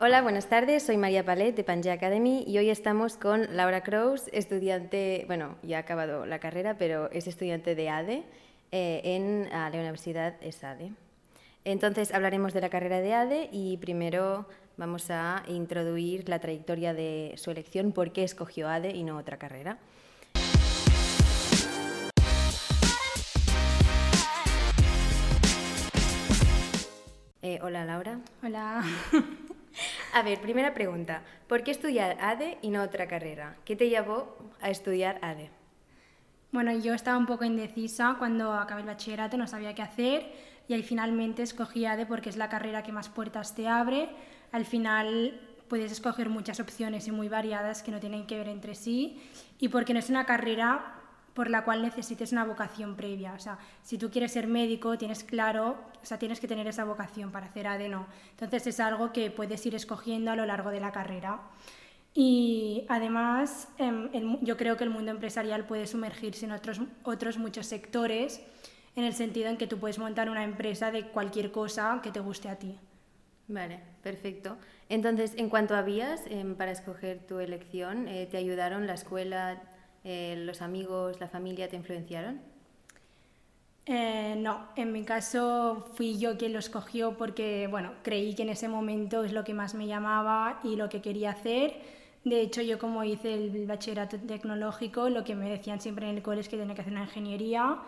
Hola, buenas tardes. Soy María Palet de Pangea Academy y hoy estamos con Laura Crows, estudiante, bueno, ya ha acabado la carrera, pero es estudiante de ADE eh, en la Universidad ESADE. Entonces hablaremos de la carrera de ADE y primero vamos a introducir la trayectoria de su elección, por qué escogió ADE y no otra carrera. Eh, hola Laura. Hola. A ver, primera pregunta. ¿Por qué estudiar ADE y no otra carrera? ¿Qué te llevó a estudiar ADE? Bueno, yo estaba un poco indecisa cuando acabé el bachillerato, no sabía qué hacer y ahí finalmente escogí ADE porque es la carrera que más puertas te abre. Al final puedes escoger muchas opciones y muy variadas que no tienen que ver entre sí y porque no es una carrera por la cual necesites una vocación previa. O sea, si tú quieres ser médico, tienes claro, o sea, tienes que tener esa vocación para hacer ADENO. Entonces es algo que puedes ir escogiendo a lo largo de la carrera. Y además, em, yo creo que el mundo empresarial puede sumergirse en otros, muchos sectores, en el sentido en que tú puedes montar una empresa de cualquier cosa que te guste a ti. Vale, perfecto. Entonces, en cuanto a vías em, para escoger tu elección, eh, ¿te ayudaron la escuela, eh, los amigos, la familia te influenciaron? Eh, no, en mi caso fui yo quien lo escogió porque, bueno, creí que en ese momento es lo que más me llamaba y lo que quería hacer. De hecho, yo como hice el bachillerato tecnológico, lo que me decían siempre en el cole es que tenía que hacer una ingeniería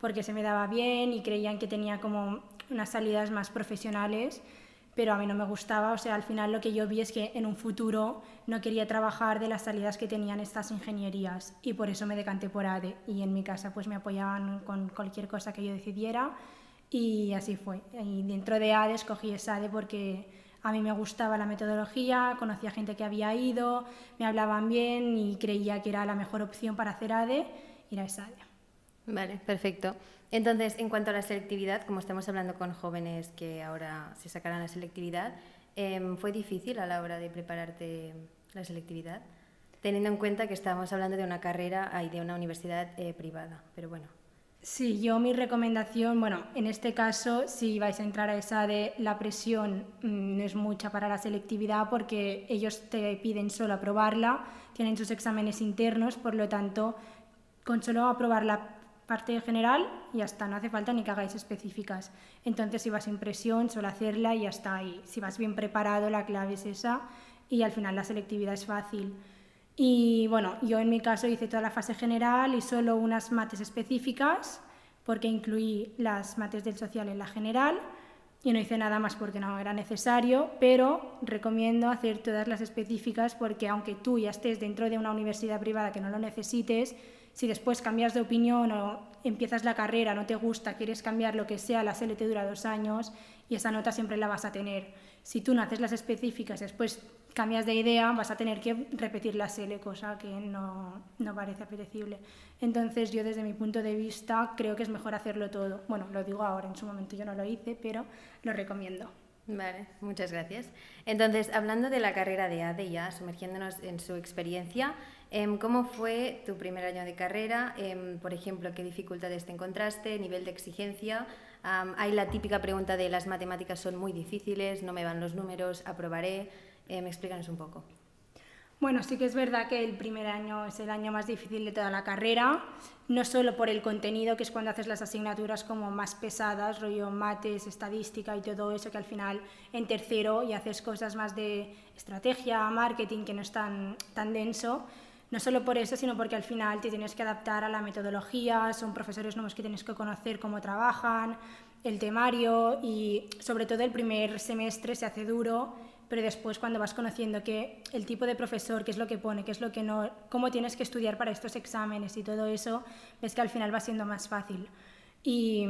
porque se me daba bien y creían que tenía como unas salidas más profesionales pero a mí no me gustaba, o sea, al final lo que yo vi es que en un futuro no quería trabajar de las salidas que tenían estas ingenierías y por eso me decanté por ADE y en mi casa pues me apoyaban con cualquier cosa que yo decidiera y así fue. Y dentro de ADE escogí esa ADE porque a mí me gustaba la metodología, conocía gente que había ido, me hablaban bien y creía que era la mejor opción para hacer ADE, ir a esa ADE. Vale, perfecto. Entonces, en cuanto a la selectividad, como estamos hablando con jóvenes que ahora se sacarán la selectividad, em, ¿fue difícil a la hora de prepararte la selectividad? Teniendo en cuenta que estamos hablando de una carrera y de una universidad eh, privada, pero bueno. Sí, yo mi recomendación, bueno, en este caso, si vais a entrar a esa de la presión, mm, no es mucha para la selectividad porque ellos te piden solo aprobarla, tienen sus exámenes internos, por lo tanto, con solo aprobar la parte general y hasta no hace falta ni que hagáis específicas. Entonces, si vas sin presión, solo hacerla y ya está ahí. Si vas bien preparado, la clave es esa y al final la selectividad es fácil. Y bueno, yo en mi caso hice toda la fase general y solo unas mates específicas, porque incluí las mates del social en la general y no hice nada más porque no era necesario, pero recomiendo hacer todas las específicas porque aunque tú ya estés dentro de una universidad privada que no lo necesites, si después cambias de opinión o empiezas la carrera, no te gusta, quieres cambiar lo que sea, la SL te dura dos años y esa nota siempre la vas a tener. Si tú no haces las específicas, después cambias de idea, vas a tener que repetir la SL, cosa que no, no parece apetecible. Entonces yo desde mi punto de vista creo que es mejor hacerlo todo. Bueno, lo digo ahora, en su momento yo no lo hice, pero lo recomiendo. Vale, muchas gracias. Entonces, hablando de la carrera de ADE sumergiéndonos en su experiencia, ¿cómo fue tu primer año de carrera? Em, por ejemplo, ¿qué dificultades te encontraste? ¿Nivel de exigencia? hay la típica pregunta de las matemáticas son muy difíciles, no me van los números, aprobaré. Em, explícanos un poco. Bueno, sí que es verdad que el primer año es el año más difícil de toda la carrera, no solo por el contenido, que es cuando haces las asignaturas como más pesadas, rollo mates, estadística y todo eso, que al final en tercero y haces cosas más de estrategia, marketing, que no es tan, tan denso. No solo por eso, sino porque al final te tienes que adaptar a la metodología, son profesores nuevos que tienes que conocer cómo trabajan, el temario y sobre todo el primer semestre se hace duro pero después cuando vas conociendo que el tipo de profesor, qué es lo que pone, qué es lo que no, cómo tienes que estudiar para estos exámenes y todo eso, ves que al final va siendo más fácil. Y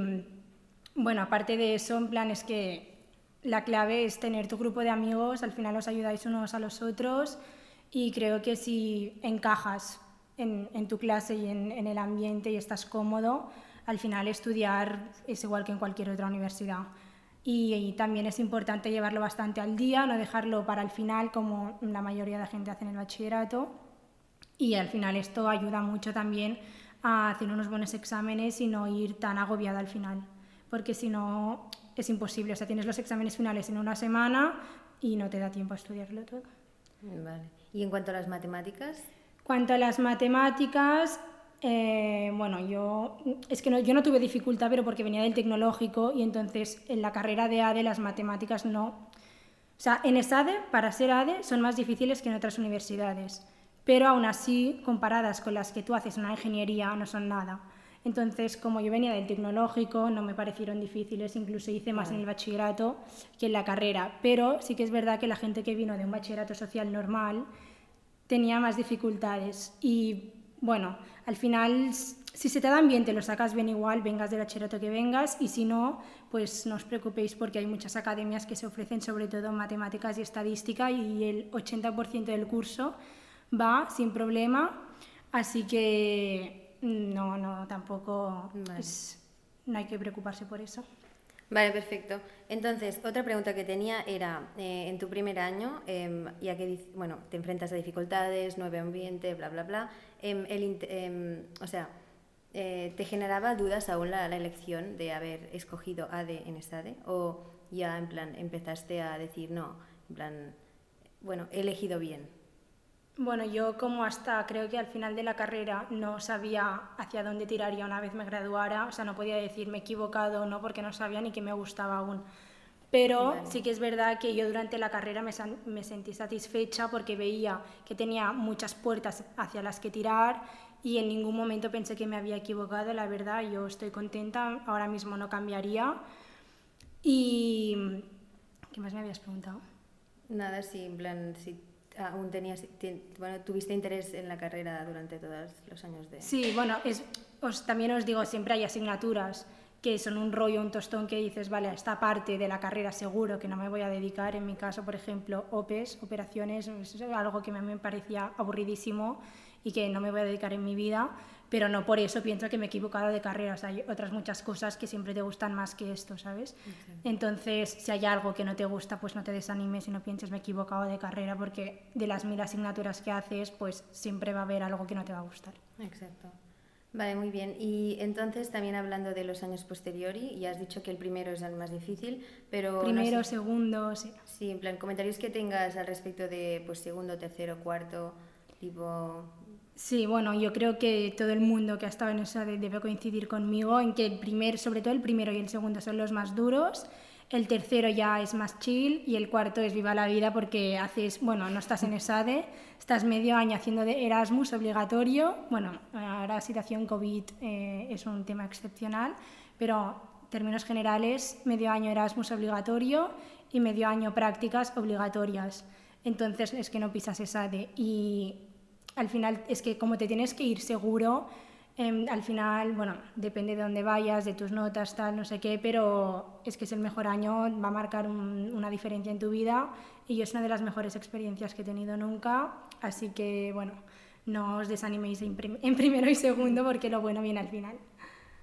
bueno, aparte de eso, en plan es que la clave es tener tu grupo de amigos, al final os ayudáis unos a los otros y creo que si encajas en, en tu clase y en, en el ambiente y estás cómodo, al final estudiar es igual que en cualquier otra universidad y, también es importante llevarlo bastante al día, no dejarlo para el final como la mayoría de la gente hace en el bachillerato. Y al final esto ayuda mucho también a hacer unos buenos exámenes y no ir tan agobiada al final, porque si no es imposible. O sea, tienes los exámenes finales en una semana, y no te da tiempo a estudiarlo todo. Vale. ¿Y en cuanto a las matemáticas? Cuanto a las matemáticas, eh, bueno, yo es que no, yo no tuve dificultad, pero porque venía del tecnológico y entonces en la carrera de ADE las matemáticas no. O sea, en ESADE, para ser ADE, son más difíciles que en otras universidades, pero aún así, comparadas con las que tú haces en una ingeniería, no son nada. Entonces, como yo venía del tecnológico, no me parecieron difíciles, incluso hice más en el bachillerato que en la carrera. Pero sí que es verdad que la gente que vino de un bachillerato social normal tenía más dificultades. Y bueno, al final, si se te dan bien, te lo sacas bien igual, vengas del bachillerato que vengas, y si no, pues no os preocupéis porque hay muchas academias que se ofrecen sobre todo matemáticas y estadística y el 80% del curso va sin problema. Así que no, no, tampoco no hay que preocuparse por eso. Vale, perfecto. Entonces, otra pregunta que tenía era, eh, en tu primer año, em, ya que bueno, te enfrentas a dificultades, nuevo ambiente, bla, bla, bla, em, el, em, o sea, eh, ¿te generaba dudas aún la, la, elección de haber escogido ADE en ADE? ¿O ya en plan empezaste a decir, no, en plan, bueno, he elegido bien? Bueno, yo como hasta creo que al final de la carrera no sabía hacia dónde tiraría una vez me graduara, o sea, no podía decir me he equivocado o no porque no sabía ni que me gustaba aún. Pero sí que es verdad que yo durante la carrera me, me, sentí satisfecha porque veía que tenía muchas puertas hacia las que tirar y en ningún momento pensé que me había equivocado, la verdad, yo estoy contenta, ahora mismo no cambiaría. Y... ¿Qué más me habías preguntado? Nada, sí, en plan, sí aún tenías, bueno, tuviste interés en la carrera durante todos los años de... Sí, bueno, es, os, también os digo, siempre hay asignaturas que son un rollo, un tostón que dices, vale, a esta parte de la carrera seguro que no me voy a dedicar. En mi caso, por ejemplo, OPES, operaciones, es algo que me parecía aburridísimo y que no me voy a dedicar en mi vida pero no por eso pienso que me he equivocado de carrera. O sea, hay otras muchas cosas que siempre te gustan más que esto, ¿sabes? Entonces, si hay algo que no te gusta, pues no te desanimes y no pienses me he equivocado de carrera, porque de las mil asignaturas que haces, pues siempre va a haber algo que no te va a gustar. Exacto. Vale, muy bien. Y entonces, también hablando de los años posteriores, ya has dicho que el primero es el más difícil, pero... Primero, segundo, sí. Sí, en plan, comentarios que tengas al respecto de pues, segundo, tercero, cuarto, tipo Sí, bueno, yo creo que todo el mundo que ha estado en esa debe coincidir conmigo en que el primer, sobre todo el primero y el segundo son los más duros, el tercero ya es más chill y el cuarto es viva la vida porque haces, bueno, no estás en ESADE, estás medio año haciendo de Erasmus obligatorio, bueno, ahora situación COVID eh, es un tema excepcional, pero términos generales, medio año Erasmus obligatorio y medio año prácticas obligatorias. Entonces es que no pisas ESADE y al final es que como te tienes que ir seguro, em, al final, bueno, depende de dónde vayas, de tus notas, tal, no sé qué, pero es que es el mejor año, va a marcar una diferencia en tu vida y es una de las mejores experiencias que he tenido nunca, así que bueno, no os desaniméis en, primero y segundo porque lo bueno viene al final.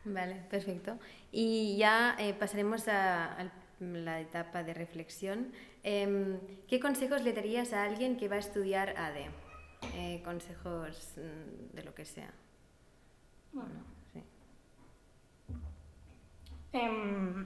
Vale, perfecto. Y ya eh, pasaremos a, a, la etapa de reflexión. Eh, ¿Qué consejos le darías a alguien que va a estudiar ADE? Eh, consejos mm, de lo que sea. Bueno, sí. Em,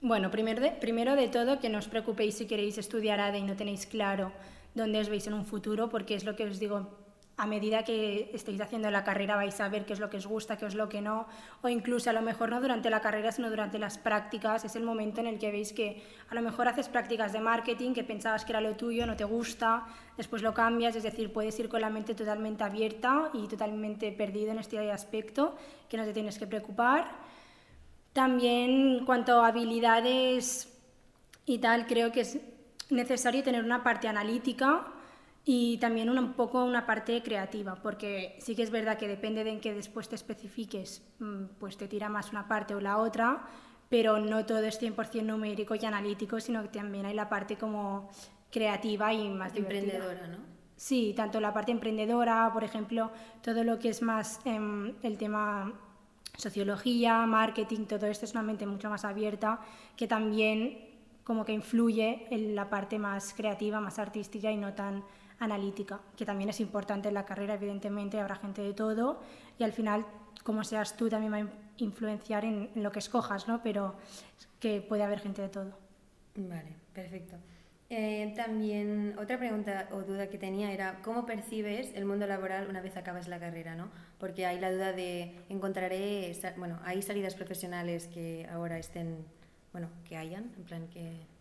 bueno, primero de, primero de todo que no os preocupéis si queréis estudiar ADE y no tenéis claro dónde os veis en un futuro, porque es lo que os digo a medida que estéis haciendo la carrera vais a ver qué es lo que os gusta, qué es lo que no, o incluso a lo mejor no durante la carrera, sino durante las prácticas, es el momento en el que veis que a lo mejor haces prácticas de marketing que pensabas que era lo tuyo, no te gusta, después lo cambias, es decir, puedes ir con la mente totalmente abierta y totalmente perdido en este aspecto, que no te tienes que preocupar. También, en cuanto a habilidades y tal, creo que es necesario tener una parte analítica, y también un poco una parte creativa, porque sí que es verdad que depende de en qué después te especifiques, mm, pues te tira más una parte o la otra, pero no todo es 100% numérico y analítico, sino que también hay la parte como creativa y más Emprendedora, ¿no? Sí, tanto la parte emprendedora, por ejemplo, todo lo que es más em, el tema sociología, marketing, todo esto es una mente mucho más abierta que también como que influye en la parte más creativa, más artística y no tan analítica, que también es importante en la carrera, evidentemente habrá gente de todo y al final, como seas tú, también va a influenciar en, lo que escojas, ¿no? pero que puede haber gente de todo. Vale, perfecto. Eh, también otra pregunta o duda que tenía era cómo percibes el mundo laboral una vez acabas la carrera, ¿no? Porque hay la duda de encontraré, bueno, hay salidas profesionales que ahora estén, bueno, que hayan, en plan que...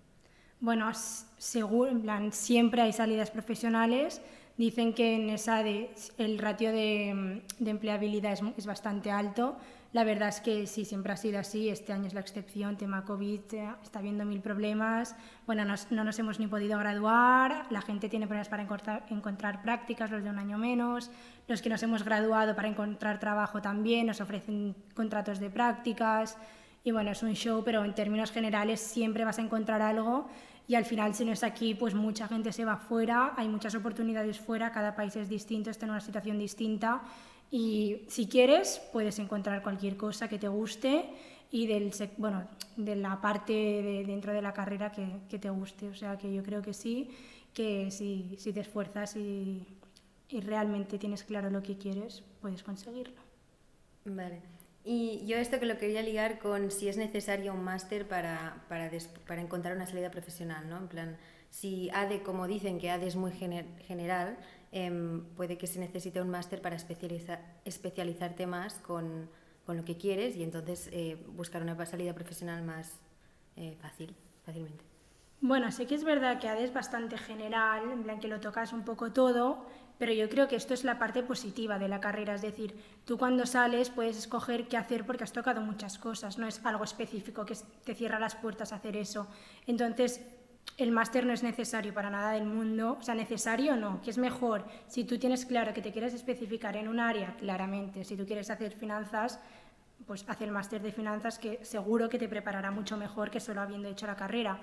Bueno, seguro, en plan, siempre hay salidas profesionales. Dicen que en esa el ratio de, de empleabilidad es, es bastante alto la verdad es que sí, siempre ha sido así. Este año es la excepción, tema COVID, eh, está habiendo mil problemas. Bueno, no nos hemos ni podido graduar, la gente tiene problemas para encontrar, encontrar prácticas, los de un año menos. Los que nos hemos graduado para encontrar trabajo también nos ofrecen contratos de prácticas. Y bueno, es un show, pero en términos generales siempre vas a encontrar algo y al final si no es aquí, pues mucha gente se va fuera, hay muchas oportunidades fuera, cada país es distinto, está en una situación distinta y si quieres, puedes encontrar cualquier cosa que te guste y del, bueno, de la parte de, dentro de la carrera que, que, te guste. O sea que yo creo que sí, que si, si te esfuerzas y, y, realmente tienes claro lo que quieres, puedes conseguirlo. Vale. Y yo esto que lo quería ligar con si es necesario un máster para, para, para, encontrar una salida profesional, ¿no? En plan, si ADE, como dicen que ADE es muy general, Em, puede que se necesite un máster para especializar, especializarte más con, con, lo que quieres y entonces eh, buscar una salida profesional más eh, fácil, fácilmente. Bueno, sé que es verdad que ADE es bastante general, en plan que lo tocas un poco todo, pero yo creo que esto es la parte positiva de la carrera, es decir, tú cuando sales puedes escoger qué hacer porque has tocado muchas cosas, no es algo específico que te cierra las puertas a hacer eso. Entonces, el máster no es necesario para nada del mundo, o sea, necesario no, que es mejor si tú tienes claro que te quieres especificar en un área, claramente, si tú quieres hacer finanzas, pues haz el máster de finanzas que seguro que te preparará mucho mejor que solo habiendo hecho la carrera.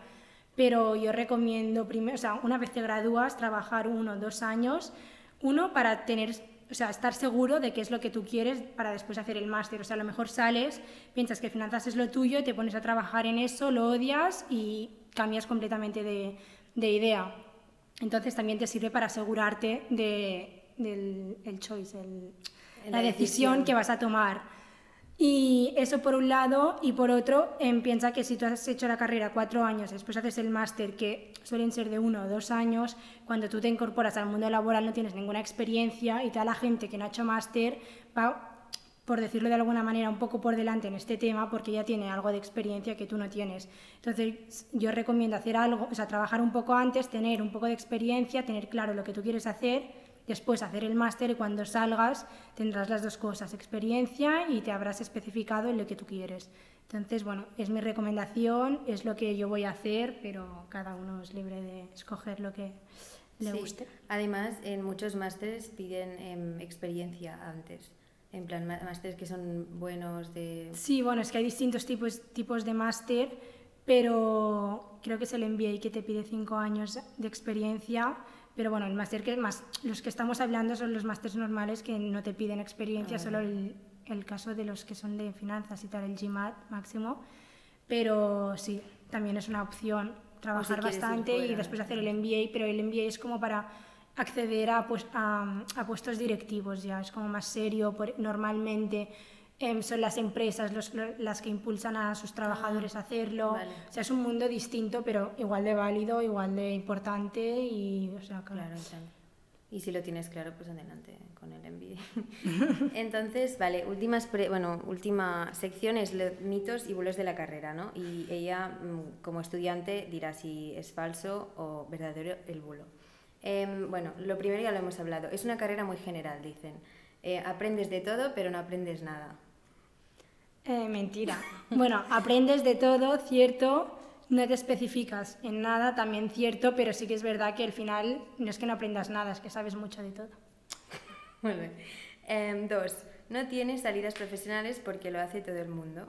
Pero yo recomiendo, primero, o sea, una vez te gradúas, trabajar uno o dos años, uno para tener o sea, estar seguro de qué es lo que tú quieres para después hacer el máster. O sea, a lo mejor sales, piensas que finanzas es lo tuyo, te pones a trabajar en eso, lo odias y cambias completamente de, de idea. Entonces también te sirve para asegurarte de, del el choice, la, decisión. que vas a tomar. Y eso por un lado, y por otro, em, piensa que si tú has hecho la carrera cuatro años, después haces el máster, que suelen ser de uno o dos años, cuando tú te incorporas al mundo laboral no tienes ninguna experiencia y toda la gente que no ha hecho máster va por decirlo de alguna manera, un poco por delante en este tema porque ya tiene algo de experiencia que tú no tienes. Entonces, yo recomiendo hacer algo, o sea, trabajar un poco antes, tener un poco de experiencia, tener claro lo que tú quieres hacer, después hacer el máster y cuando salgas tendrás las dos cosas, experiencia y te habrás especificado en lo que tú quieres. Entonces, bueno, es mi recomendación, es lo que yo voy a hacer, pero cada uno es libre de escoger lo que le guste. Además, en muchos másteres piden em, experiencia antes. En plan, másteres que son buenos de... Sí, bueno, es que hay distintos tipos, tipos de máster, pero creo que es el MBA que te pide cinco años de experiencia, pero bueno, el máster que más, los que estamos hablando son los másteres normales que no te piden experiencia, ah, solo el, el, caso de los que son de finanzas y tal, el GMAT máximo, pero sí, también es una opción trabajar bastante y después hacer el MBA, pero el MBA es como para acceder a, pues, a, a, puestos directivos ya, es como más serio, normalmente em, son las empresas los, las que impulsan a sus trabajadores a hacerlo, o sea, es un mundo distinto, pero igual de válido, igual de importante y, o sea, claro. Y si lo tienes claro, pues adelante con el MBA. Entonces, vale, últimas bueno, última sección es los mitos y bulos de la carrera, ¿no? Y ella, mm, como estudiante, dirá si es falso o verdadero el bulo. Em, bueno, lo primero ya lo hemos hablado. Es una carrera muy general, dicen. Eh, aprendes de todo, pero no aprendes nada. Eh, mentira. bueno, aprendes de todo, cierto. No te especificas en nada, también cierto, pero sí que es verdad que al final no es que no aprendas nada, es que sabes mucho de todo. Muy bien. Em, dos, no tienes salidas profesionales porque lo hace todo el mundo.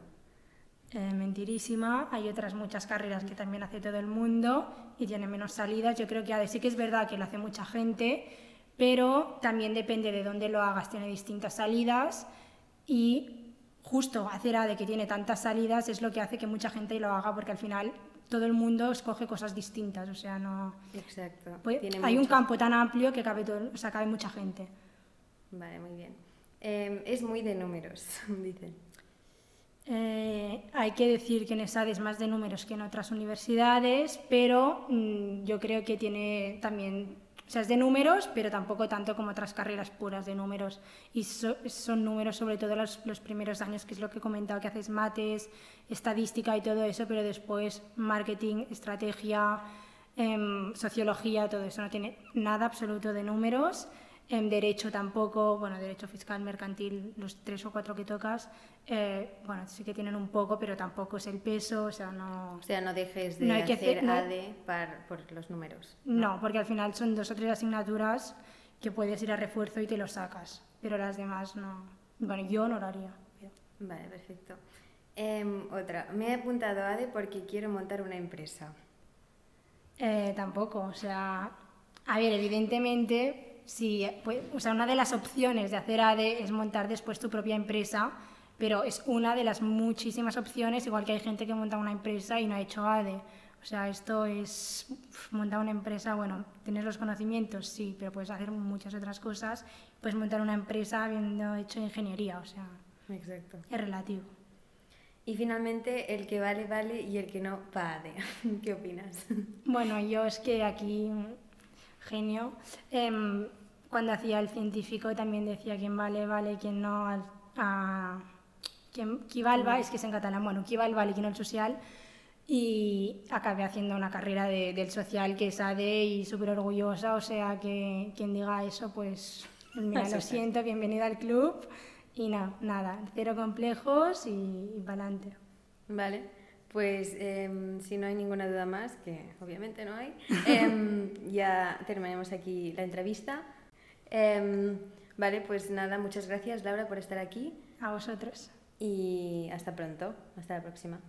Eh, mentirísima. Hay otras muchas carreras que también hace todo el mundo y tiene menos salidas. Yo creo que sí que es verdad que lo hace mucha gente, pero también depende de dónde lo hagas. Tiene distintas salidas y justo hacer de que tiene tantas salidas es lo que hace que mucha gente lo haga porque al final todo el mundo escoge cosas distintas. O sea, no. Exacto. hay un campo tan amplio que cabe, todo, o sea, cabe mucha gente. Vale, muy bien. Em, es muy de números, dicen. Eh, hay que decir que en ESAD es más de números que en otras universidades, pero mm, yo creo que tiene también, o sea, es de números, pero tampoco tanto como otras carreras puras de números. Y son números sobre todo los, los, primeros años, que es lo que he comentado, que haces mates, estadística y todo eso, pero después marketing, estrategia, em, sociología, todo eso no tiene nada absoluto de números. En derecho tampoco, bueno, derecho fiscal, mercantil, los tres o cuatro que tocas, eh, bueno, sí que tienen un poco, pero tampoco es el peso, o sea, no... O sea, no dejes de hacer, hacer ADE por los números. ¿no? porque al final son dos o tres asignaturas que puedes ir a refuerzo y te lo sacas, pero las demás no... Bueno, yo no lo haría. Vale, perfecto. Em, otra, me he apuntado a ADE porque quiero montar una empresa. Eh, tampoco, o sea, a ver, evidentemente Sí, pues, o sea, una de las opciones de hacer ADE es montar después tu propia empresa, pero es una de las muchísimas opciones, igual que hay gente que monta una empresa y no ha hecho ADE. O sea, esto es montar una empresa, bueno, tener los conocimientos, sí, pero puedes hacer muchas otras cosas. Puedes montar una empresa habiendo hecho ingeniería, o sea, Exacto. es relativo. Y finalmente, el que vale, vale y el que no, ADE. ¿Qué opinas? Bueno, yo es que aquí genio. Em, cuando hacía el científico también decía quién vale, vale, quién no, a, quién, qui valva, es que es en catalán, bueno, qui val, vale, quién no el social. Y acabé haciendo una carrera de, del social que es ADE y súper orgullosa, o sea que quien diga eso, pues mira, lo siento, bienvenida al club. Y nada, nada, cero complejos y, y para adelante. Vale. Pues em, si no hay ninguna duda más, que obviamente no hay, em, ya terminamos aquí la entrevista. Em, vale, pues nada, muchas gracias Laura por estar aquí. A vosotros. Y hasta pronto, hasta la próxima.